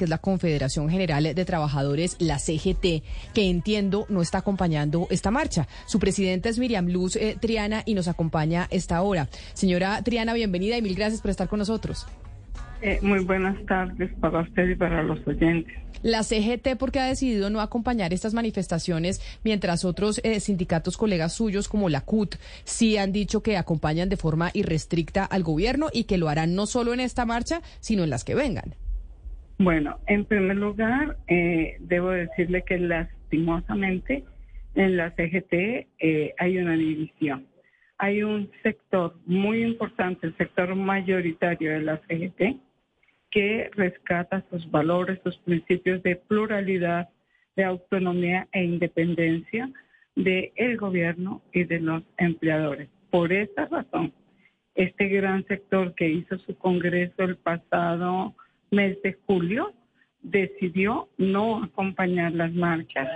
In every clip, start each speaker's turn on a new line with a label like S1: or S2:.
S1: que es la Confederación General de Trabajadores, la CGT, que entiendo no está acompañando esta marcha. Su presidenta es Miriam Luz eh, Triana y nos acompaña esta hora. Señora Triana, bienvenida y mil gracias por estar con nosotros.
S2: Eh, muy buenas tardes para usted y para los oyentes.
S1: La CGT, ¿por qué ha decidido no acompañar estas manifestaciones mientras otros eh, sindicatos colegas suyos como la CUT sí han dicho que acompañan de forma irrestricta al gobierno y que lo harán no solo en esta marcha, sino en las que vengan?
S2: Bueno, en primer lugar, eh, debo decirle que lastimosamente en la CGT hay una división. Hay un sector muy importante, el sector mayoritario de la CGT, que rescata sus valores, sus principios de pluralidad, de autonomía e independencia del el gobierno y de los empleadores. Por esta razón, este gran sector que hizo su congreso el pasado mes de julio decidió no acompañar las marchas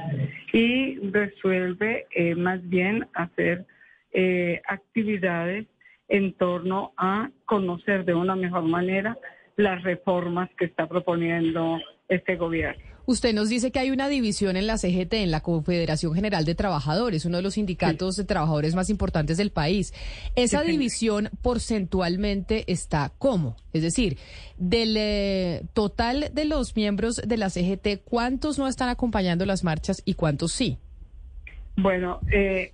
S2: y resuelve eh, más bien hacer eh, actividades en torno a conocer de una mejor manera las reformas que está proponiendo este gobierno.
S1: Usted nos dice que hay una división en la CGT, en la Confederación General de Trabajadores, uno de los sindicatos de trabajadores más importantes del país. Esa división porcentualmente está cómo? Es decir, del eh, total de los miembros de la CGT, ¿cuántos no están acompañando las marchas y cuántos sí?
S2: Bueno, eh,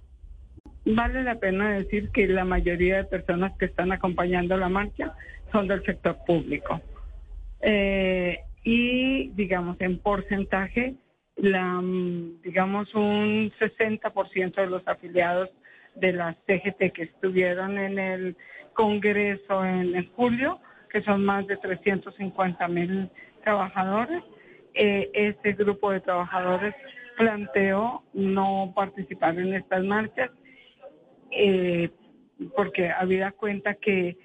S2: vale la pena decir que la mayoría de personas que están acompañando la marcha son del sector público. Eh, digamos, en porcentaje, la, digamos, un 60% de los afiliados de la CGT que estuvieron en el Congreso en, julio, que son más de 350 mil trabajadores, eh, este grupo de trabajadores planteó no participar en estas marchas eh, porque había cuenta que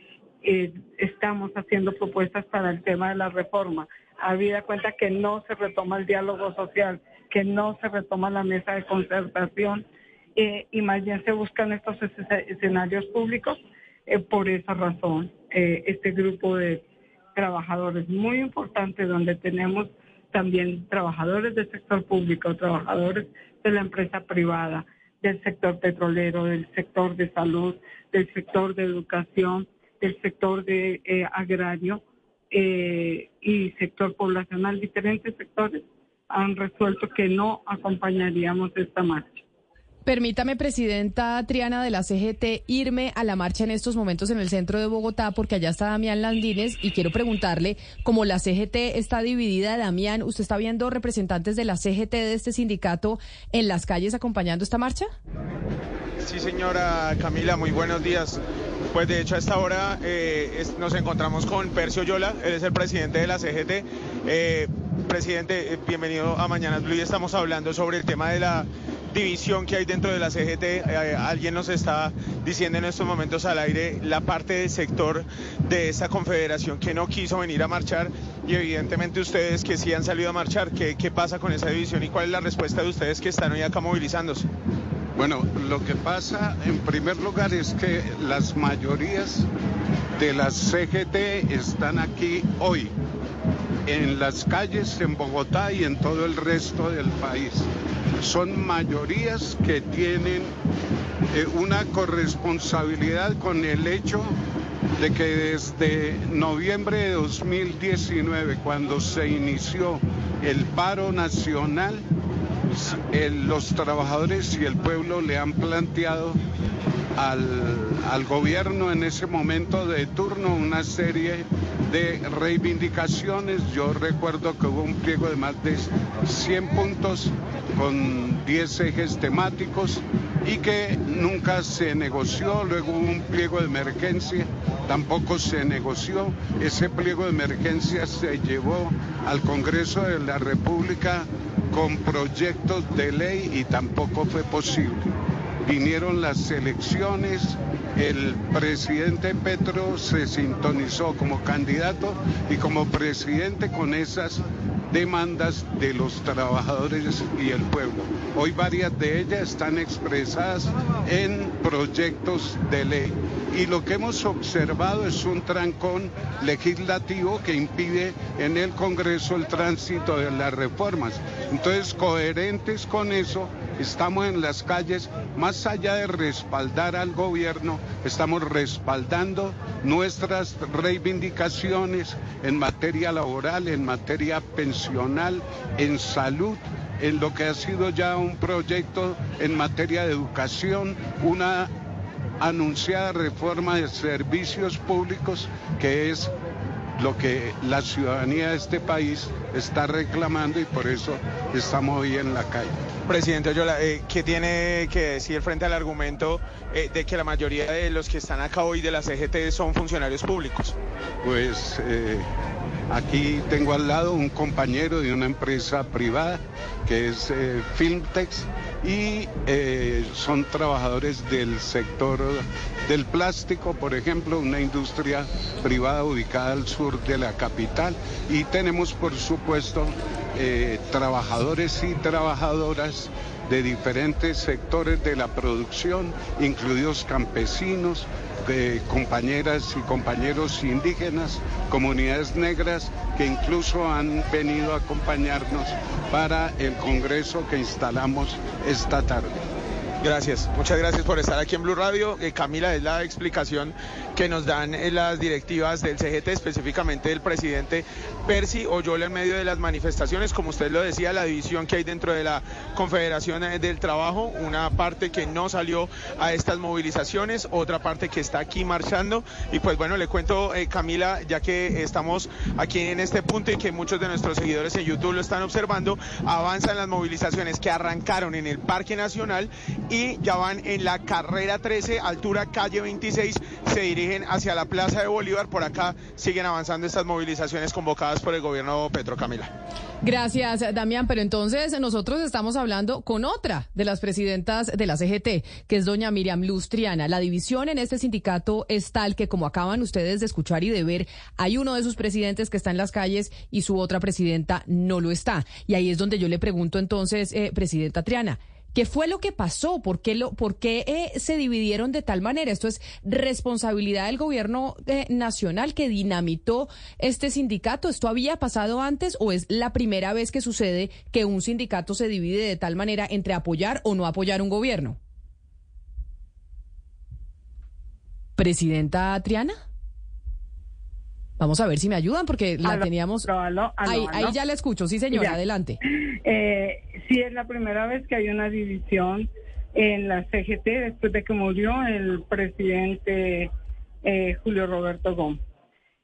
S2: eh, estamos haciendo propuestas para el tema de la reforma. Habida cuenta que no se retoma el diálogo social, que no se retoma la mesa de concertación eh, y más bien se buscan estos escenarios públicos. Eh, por esa razón, este grupo de trabajadores muy importante donde tenemos también trabajadores del sector público, trabajadores de la empresa privada, del sector petrolero, del sector de salud, del sector de educación, del sector de eh, agrario eh, y sector poblacional, diferentes sectores han resuelto que no acompañaríamos esta marcha.
S1: Permítame, Presidenta Triana de la CGT, irme a la marcha en estos momentos en el centro de Bogotá, porque allá está Damián Landines y quiero preguntarle, como la CGT está dividida, Damián, ¿usted está viendo representantes de la CGT de este sindicato en las calles acompañando esta marcha?
S3: Sí, señora Camila, muy buenos días. Pues de hecho a esta hora eh, nos encontramos con Percio Yola, él es el presidente de la CGT. Eh, presidente, eh, bienvenido a Mañanas Blue y estamos hablando sobre el tema de la división que hay dentro de la CGT. alguien nos está diciendo en estos momentos al aire la parte del sector de esta confederación que no quiso venir a marchar y evidentemente ustedes que sí han salido a marchar, ¿qué, qué pasa con esa división y cuál es la respuesta de ustedes que están hoy acá movilizándose?
S4: Bueno, lo que pasa en primer lugar es que las mayorías de las CGT están aquí hoy, en las calles en Bogotá y en todo el resto del país. Son mayorías que tienen eh, una corresponsabilidad con el hecho de que desde noviembre de 2019, cuando se inició el paro nacional, los trabajadores y el pueblo le han planteado al, gobierno en ese momento de turno una serie de reivindicaciones. Yo recuerdo que hubo un pliego de más de 100 puntos con 10 ejes temáticos y que nunca se negoció. Luego hubo un pliego de emergencia, tampoco se negoció. Ese pliego de emergencia se llevó al Congreso de la República con proyectos de ley y tampoco fue posible. Vinieron las elecciones, el presidente Petro se sintonizó como candidato y como presidente con esas demandas de los trabajadores y el pueblo. Hoy varias de ellas están expresadas en proyectos de ley y lo que hemos observado es un trancón legislativo que impide en el Congreso el tránsito de las reformas. Entonces, coherentes con eso, estamos en las calles, más allá de respaldar al gobierno, estamos respaldando nuestras reivindicaciones en materia laboral, en materia pensional, en salud en lo que ha sido ya un proyecto en materia de educación, una anunciada reforma de servicios públicos que es lo que la ciudadanía de este país está reclamando y por eso estamos hoy en la calle.
S3: Presidente Oyola, eh, ¿qué tiene que decir frente al argumento eh, de que la mayoría de los que están acá hoy de la CGT son funcionarios públicos?
S4: Pues eh, aquí tengo al lado un compañero de una empresa privada que es Filmtex y eh, son trabajadores del sector del plástico, por ejemplo, una industria privada ubicada al sur de la capital. Y tenemos, por supuesto, eh, trabajadores y trabajadoras de diferentes sectores de la producción, incluidos campesinos, de compañeras y compañeros indígenas, comunidades negras que incluso han venido a acompañarnos para el Congreso que instalamos esta tarde.
S3: Gracias, muchas gracias por estar aquí en Blue Radio. Eh, Camila, es la explicación que nos dan en las directivas del CGT, específicamente del presidente Percy Oyola en medio de las manifestaciones. Como usted lo decía, la división que hay dentro de la Confederación del Trabajo, una parte que no salió a estas movilizaciones, otra parte que está aquí marchando. Y pues bueno, le cuento, eh, Camila, ya que estamos aquí en este punto y que muchos de nuestros seguidores en YouTube lo están observando, avanzan las movilizaciones que arrancaron en el Parque Nacional ya van en la carrera 13, altura calle 26, se dirigen hacia la Plaza de Bolívar. Por acá siguen avanzando estas movilizaciones convocadas por el gobierno Petro Camila.
S1: Gracias, Damián. Pero entonces nosotros estamos hablando con otra de las presidentas de la CGT, que es doña Miriam Lustriana. La división en este sindicato es tal que, como acaban ustedes de escuchar y de ver, hay uno de sus presidentes que está en las calles y su otra presidenta no lo está. Y ahí es donde yo le pregunto entonces, eh, presidenta Triana, ¿Qué fue lo que pasó? ¿Por qué, lo, por qué eh, se dividieron de tal manera? ¿Esto es responsabilidad del gobierno eh, nacional que dinamitó este sindicato? ¿Esto había pasado antes o es la primera vez que sucede que un sindicato se divide de tal manera entre apoyar o no apoyar un gobierno? Presidenta Triana. Vamos a ver si me ayudan porque la teníamos. ahí, ya la escucho, sí señora, adelante.
S2: Eh, sí, es la primera vez que hay una división en la CGT después de que murió el presidente eh, Julio Roberto Gómez.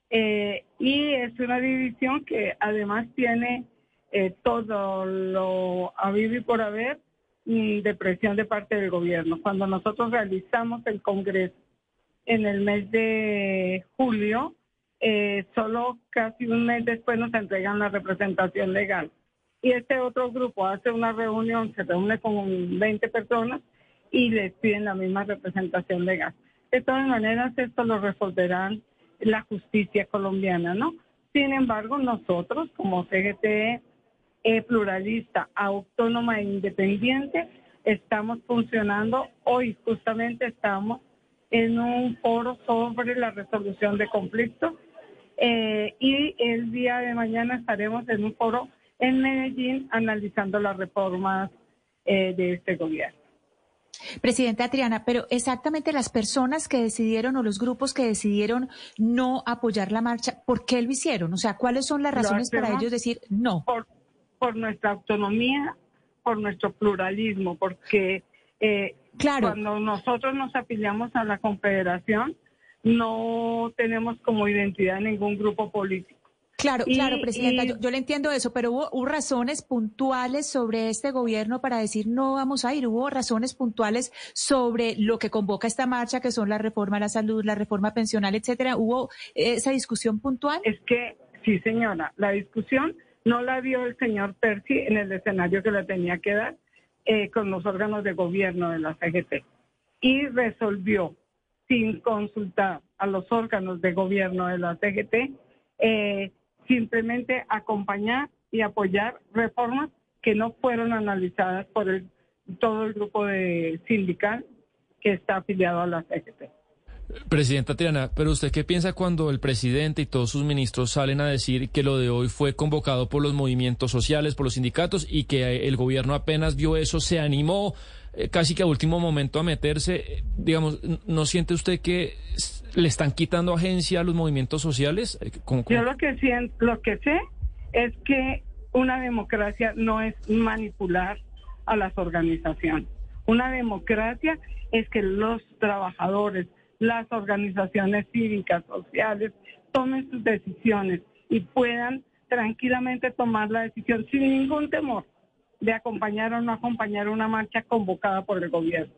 S2: Eh, y es una división que además tiene eh, todo lo a vivir por haber de presión de parte del gobierno. Cuando nosotros realizamos el Congreso en el mes de julio, eh, solo casi un mes después nos entregan la representación legal. Y este otro grupo hace una reunión, se reúne con 20 personas y les piden la misma representación legal. De todas maneras, esto lo resolverán la justicia colombiana, ¿no? Sin embargo, nosotros como CGT eh, pluralista, autónoma e independiente, estamos funcionando. Hoy justamente estamos en un foro sobre la resolución de conflictos eh, y el día de mañana estaremos en un foro en Medellín analizando las reformas eh, de este gobierno.
S5: Presidenta Triana, pero exactamente las personas que decidieron o los grupos que decidieron no apoyar la marcha, ¿por qué lo hicieron? O sea, ¿cuáles son las razones para ellos decir no?
S2: Por, por, nuestra autonomía, por nuestro pluralismo, porque eh, claro. cuando nosotros nos afiliamos a la Confederación, no tenemos como identidad ningún grupo político.
S5: Claro, claro, Presidenta, yo, le entiendo eso, pero hubo, razones puntuales sobre este gobierno para decir no vamos a ir, hubo razones puntuales sobre lo que convoca esta marcha, que son la reforma a la salud, la reforma pensional, etcétera. ¿Hubo esa discusión puntual?
S2: Es que, sí, señora, la discusión no la dio el señor Percy en el escenario que la tenía que dar eh, con los órganos de gobierno de la CGT y resolvió sin consultar a los órganos de gobierno de la CGT, eh, simplemente acompañar y apoyar reformas que no fueron analizadas por el, todo el grupo de sindical que está afiliado a la CGT.
S6: Presidenta Triana, pero ¿usted qué piensa cuando el presidente y todos sus ministros salen a decir que lo de hoy fue convocado por los movimientos sociales, por los sindicatos y que el gobierno apenas vio eso, se animó eh, casi que a último momento a meterse? Eh, digamos, ¿no siente usted que le están quitando agencia a los movimientos sociales? Eh,
S2: Yo lo que, siento, lo que sé es que una democracia no es manipular a las organizaciones. Una democracia es que los trabajadores, las organizaciones cívicas, sociales, tomen sus decisiones y puedan tranquilamente tomar la decisión sin ningún temor de acompañar o no acompañar una marcha convocada por el gobierno.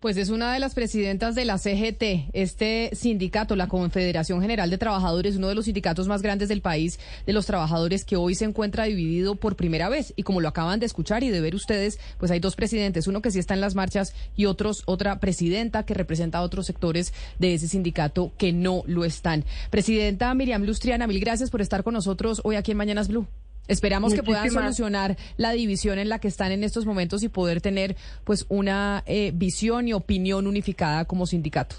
S1: Pues es una de las presidentas de la CGT, este sindicato, la Confederación General de Trabajadores, uno de los sindicatos más grandes del país, de los trabajadores que hoy se encuentra dividido por primera vez. Y como lo acaban de escuchar y de ver ustedes, pues hay dos presidentes, uno que sí está en las marchas y otros, otra presidenta que representa a otros sectores de ese sindicato que no lo están. Presidenta Miriam Lustriana, mil gracias por estar con nosotros hoy aquí en Mañanas Blue. Esperamos que puedan solucionar la división en la que están en estos momentos y poder tener pues una eh, visión y opinión unificada como sindicato.